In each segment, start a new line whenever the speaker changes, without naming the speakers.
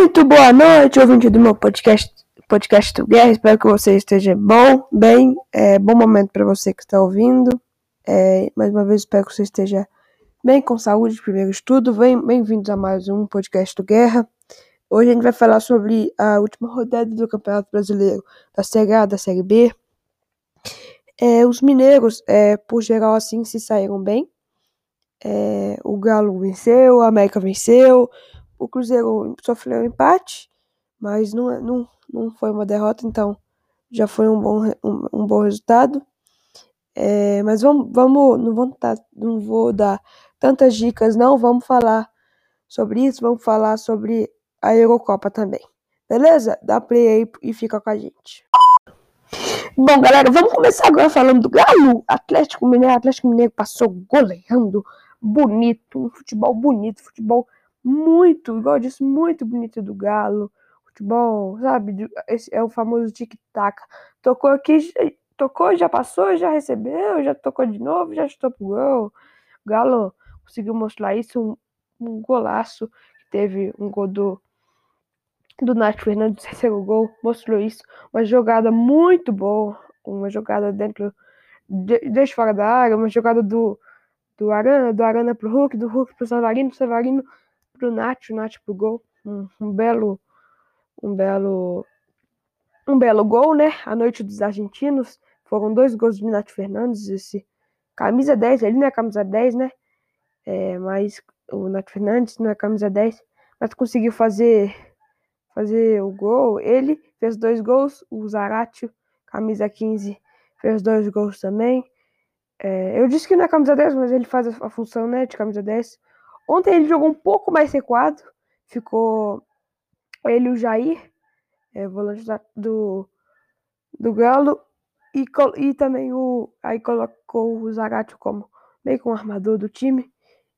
Muito boa noite, ouvinte do meu podcast, podcast do Guerra. Espero que você esteja bom, bem. É, bom momento para você que está ouvindo. É, mais uma vez, espero que você esteja bem, com saúde, primeiro estudo. Bem-vindos a mais um podcast do Guerra. Hoje a gente vai falar sobre a última rodada do Campeonato Brasileiro, da Série A, da Série B. É, os mineiros, é, por geral, assim, se saíram bem. É, o Galo venceu, a América venceu, o Cruzeiro sofreu um empate, mas não, é, não, não foi uma derrota, então já foi um bom, um, um bom resultado. É, mas vamos, vamos não, vamos tá, não vou dar tantas dicas, não. Vamos falar sobre isso, vamos falar sobre a Eurocopa também. Beleza? Dá play aí e fica com a gente. Bom, galera, vamos começar agora falando do Galo. Atlético Mineiro, Atlético Mineiro passou goleando bonito, um futebol bonito, futebol muito, igual eu disse, muito bonito do Galo. Futebol, sabe? Esse é o famoso tic-tac. Tocou aqui, tocou, já passou, já recebeu, já tocou de novo, já chutou pro gol. O Galo conseguiu mostrar isso, um, um golaço. Teve um gol do, do Nath Fernandes, terceiro gol, mostrou isso. Uma jogada muito boa, uma jogada dentro, de, fora da área, uma jogada do, do Arana, do Arana pro Hulk, do Hulk pro Savarino, Savarino pro Nath, o Nath pro gol. Um, um, belo, um belo, um belo gol, né? A noite dos argentinos. Foram dois gols de Nath Fernandes, esse camisa 10, ele não é camisa 10, né? É, mas o Nath Fernandes não é camisa 10, mas conseguiu fazer fazer o gol. Ele fez dois gols, o Zaratio, camisa 15, fez dois gols também. É, eu disse que não é camisa 10, mas ele faz a função né, de camisa 10. Ontem ele jogou um pouco mais recuado, ficou ele e o Jair, é, volante do, do Galo, e, e também o. Aí colocou o Zagatio como meio com armador do time.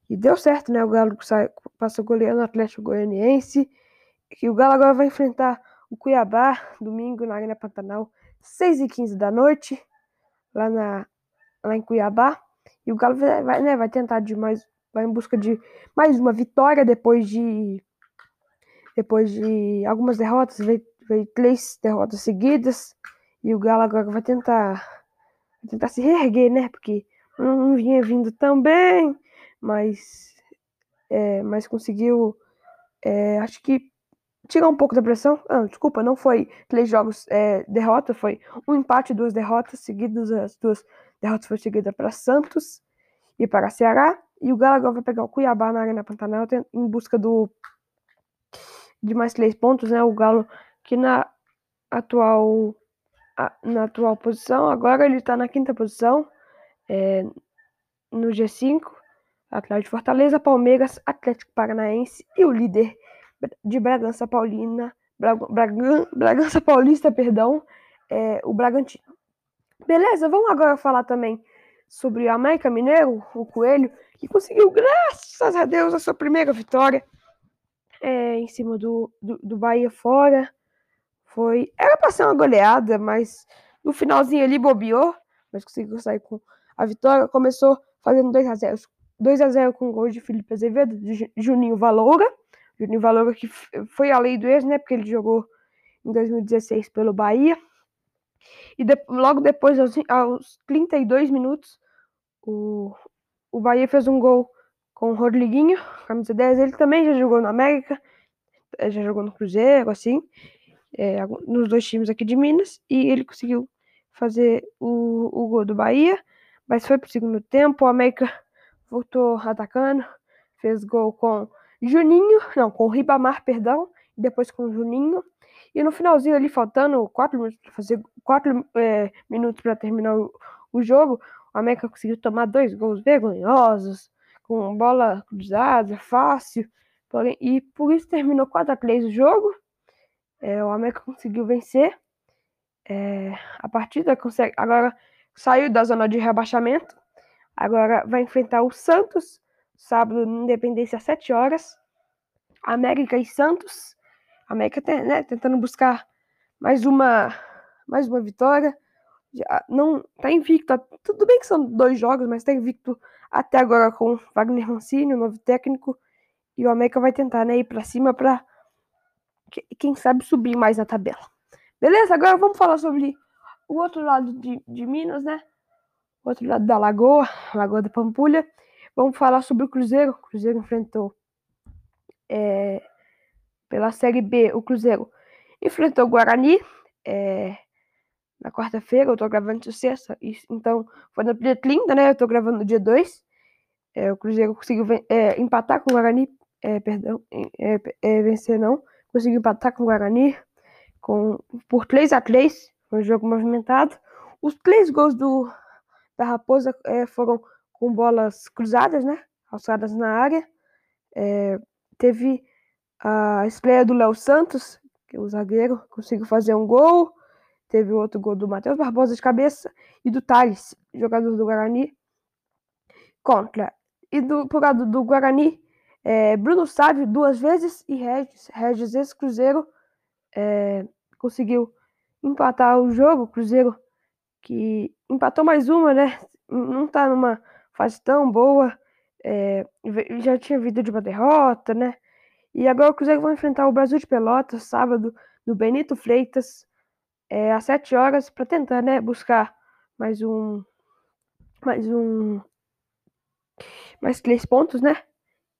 E deu certo, né? O Galo passou goleando o Atlético Goianiense. E o Galo agora vai enfrentar o Cuiabá, domingo, na Arena Pantanal, 6h15 da noite, lá, na, lá em Cuiabá. E o Galo vai, vai, né, vai tentar de mais vai em busca de mais uma vitória depois de depois de algumas derrotas, veio, veio três derrotas seguidas e o Galo agora vai tentar vai tentar se reerguer, né? Porque não, vinha vindo tão bem, mas é, mas conseguiu é, acho que tirar um pouco da pressão. Ah, desculpa, não foi três jogos é, derrota, foi um empate, duas derrotas seguidas. As duas derrotas foram seguidas para Santos e para Ceará. E o Galo agora vai pegar o Cuiabá na Arena Pantanal em busca do de mais três pontos, né? O Galo que na atual na atual posição, agora ele está na quinta posição é, no G5, Atlético de Fortaleza, Palmeiras, Atlético Paranaense e o líder de Bragança Paulina, Bragan, Bragança Paulista, perdão, é, o Bragantino. Beleza, vamos agora falar também sobre o América Mineiro, o Coelho, que conseguiu, graças a Deus, a sua primeira vitória é, em cima do, do, do Bahia fora. Foi. Era para ser uma goleada, mas no finalzinho ali bobeou, mas conseguiu sair com a vitória. Começou fazendo 2 a 0 2 a 0 com o gol de Felipe Azevedo, de Juninho Valoura. Juninho Valoura que foi a lei do ex, né? Porque ele jogou em 2016 pelo Bahia. E de, logo depois, aos, aos 32 minutos, o, o Bahia fez um gol com o Rodriguinho, camisa 10. Ele também já jogou no América, eh, já jogou no Cruzeiro, assim, é, nos dois times aqui de Minas. E ele conseguiu fazer o, o gol do Bahia, mas foi pro segundo tempo. O América voltou atacando, fez gol com Juninho, não, com o Ribamar, perdão, e depois com o Juninho. E no finalzinho ali, faltando quatro minutos para fazer é, minutos para terminar o, o jogo, o América conseguiu tomar dois gols vergonhosos, com bola cruzada, fácil, porém, e por isso terminou 4 a 3 o jogo. É, o América conseguiu vencer. É, a partida consegue. Agora saiu da zona de rebaixamento. Agora vai enfrentar o Santos, sábado, Independência, às 7 horas. América e Santos. América né, tentando buscar mais uma, mais uma vitória já não tá invicto. Tudo bem que são dois jogos, mas tá invicto até agora com Wagner Mancini, o novo técnico. E o América vai tentar né, ir para cima para quem sabe subir mais na tabela. Beleza? Agora vamos falar sobre o outro lado de, de Minas, né? O outro lado da Lagoa, Lagoa da Pampulha. Vamos falar sobre o Cruzeiro. O Cruzeiro enfrentou é, pela Série B, o Cruzeiro enfrentou o Guarani é, na quarta-feira. Eu tô gravando de sexta, então foi no dia 30, né? Eu tô gravando no dia 2. É, o Cruzeiro conseguiu é, empatar com o Guarani, é, perdão, é, é, vencer não, conseguiu empatar com o Guarani com, por 3 a 3 foi um jogo movimentado. Os três gols do, da Raposa é, foram com bolas cruzadas, né? Alçadas na área. Teve a estreia do Léo Santos, que o zagueiro, conseguiu fazer um gol. Teve outro gol do Matheus Barbosa de cabeça e do Thales, jogador do Guarani, contra. E do, por lado do Guarani, é, Bruno Sávio duas vezes e Regis, Regis esse Cruzeiro é, conseguiu empatar o jogo. Cruzeiro que empatou mais uma, né? Não tá numa fase tão boa. É, já tinha vindo de uma derrota, né? E agora o Cruzeiro vai enfrentar o Brasil de Pelotas sábado no Benito Freitas é, às 7 horas para tentar, né, buscar mais um mais um mais três pontos, né?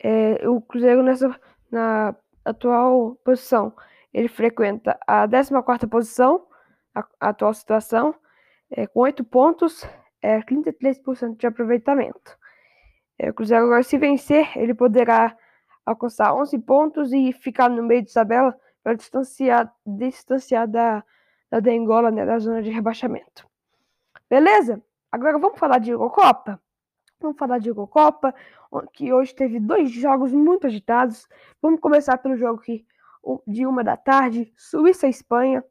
É, o Cruzeiro nessa na atual posição ele frequenta a 14 posição, a, a, atual situação, é, com 8 pontos, é, 33% de aproveitamento. É, o Cruzeiro agora, se vencer, ele poderá alcançar 11 pontos e ficar no meio de tabela para distanciar, distanciar da, da Dengola, né, da zona de rebaixamento. Beleza? Agora vamos falar de Eurocopa? Vamos falar de Eurocopa, que hoje teve dois jogos muito agitados. Vamos começar pelo jogo que, de uma da tarde, Suíça e Espanha.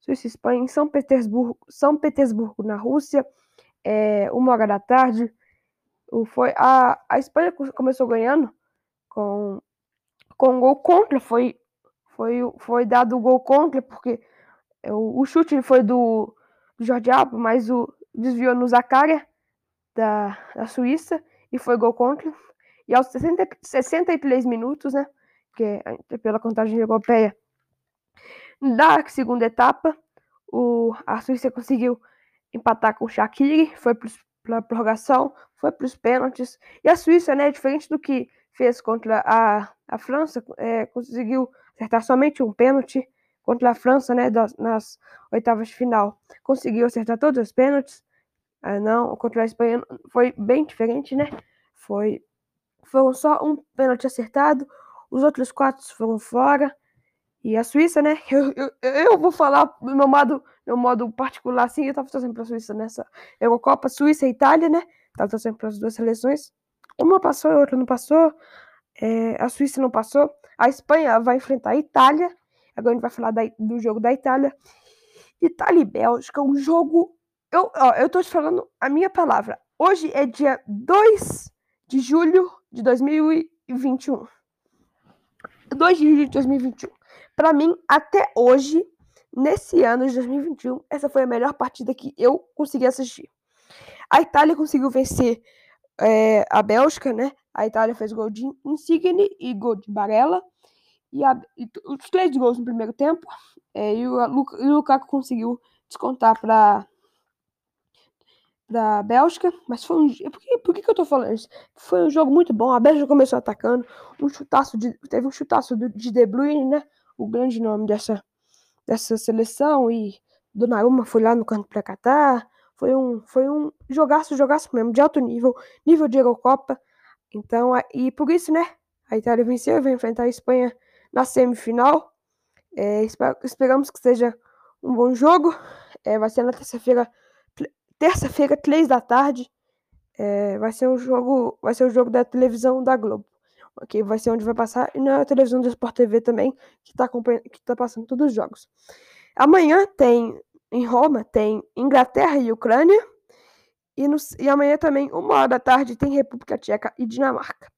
Suíça e Espanha em São Petersburgo, São Petersburgo na Rússia, é, uma hora da tarde. Foi a, a Espanha começou ganhando com, com um gol contra, foi, foi, foi dado o gol contra, porque o, chute foi do, do Jorge Alba, mas o desviou no Zacaria da, da Suíça e foi gol contra. E aos 60, 63 minutos, né, que é pela contagem europeia, da segunda etapa, o, a Suíça conseguiu empatar com o Shaqiri, foi para a prorrogação, foi para os pênaltis. E a Suíça, né, diferente do que fez contra a, a França, é, conseguiu acertar somente um pênalti contra a França, né, nas oitavas de final. Conseguiu acertar todos os pênaltis. Ah, não, contra a Espanha foi bem diferente, né? Foi foram só um pênalti acertado, os outros quatro foram fora. E a Suíça, né? Eu, eu, eu vou falar do meu modo, meu modo particular, assim, eu tava torcendo pra Suíça nessa Eurocopa, Suíça e Itália, né? Tava torcendo para as duas seleções. Uma passou, a outra não passou. É, a Suíça não passou. A Espanha vai enfrentar a Itália. Agora a gente vai falar da, do jogo da Itália. Itália e Bélgica, um jogo. Eu, ó, eu tô te falando a minha palavra. Hoje é dia 2 de julho de 2021. 2 de julho de 2021. Para mim, até hoje, nesse ano de 2021, essa foi a melhor partida que eu consegui assistir. A Itália conseguiu vencer é, a Bélgica, né? A Itália fez gol de Insigne e gol de Barella. E, a, e os três gols no primeiro tempo. É, e, o, e o Lukaku conseguiu descontar para da Bélgica, mas foi um. Por que, por que, eu tô falando isso? Foi um jogo muito bom. A Bélgica começou atacando. Um chutaço de. Teve um chutaço de De Bruyne, né? O grande nome dessa, dessa seleção. E Donnarumma foi lá no canto para catar. Foi um, foi um jogaço, jogaço mesmo, de alto nível, nível de Eurocopa. Então, e por isso, né? A Itália venceu vai enfrentar a Espanha na semifinal. É, esperamos que seja um bom jogo. É, vai ser na terça-feira, terça-feira, três da tarde. É, vai ser um jogo, vai ser o jogo da televisão da Globo. Ok, vai ser onde vai passar e na televisão do Sport TV também, que está que tá passando todos os jogos. Amanhã tem em Roma tem Inglaterra e Ucrânia. E, no, e amanhã também, uma hora da tarde, tem República Tcheca e Dinamarca.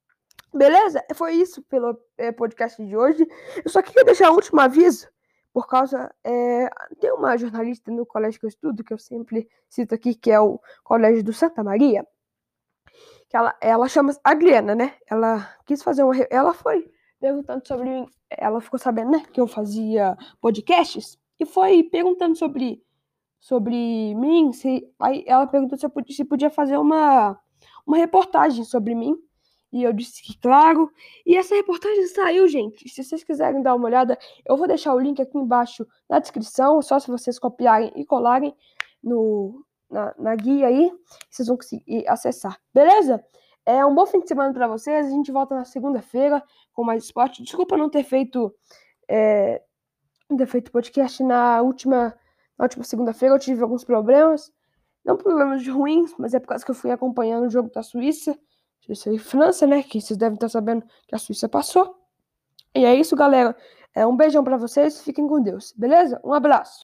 Beleza? Foi isso pelo é, podcast de hoje. Eu só queria deixar um último aviso, por causa. É, tem uma jornalista no colégio que eu estudo, que eu sempre cito aqui, que é o Colégio do Santa Maria. Que ela, ela chama Adriana, né? Ela quis fazer uma. Ela foi perguntando sobre ela ficou sabendo, né, que eu fazia podcasts e foi perguntando sobre sobre mim, se aí ela perguntou se podia, se podia fazer uma uma reportagem sobre mim. E eu disse que claro. E essa reportagem saiu, gente. Se vocês quiserem dar uma olhada, eu vou deixar o link aqui embaixo na descrição, só se vocês copiarem e colarem no, na, na guia aí, vocês vão conseguir acessar. Beleza? É um bom fim de semana para vocês. A gente volta na segunda-feira com mais esporte. Desculpa não ter feito é, não ter feito podcast na última na última segunda-feira. Eu tive alguns problemas, não problemas ruins, mas é por causa que eu fui acompanhando o jogo da Suíça, Suíça e França, né? Que vocês devem estar sabendo que a Suíça passou. E é isso, galera. É um beijão para vocês. Fiquem com Deus, beleza? Um abraço.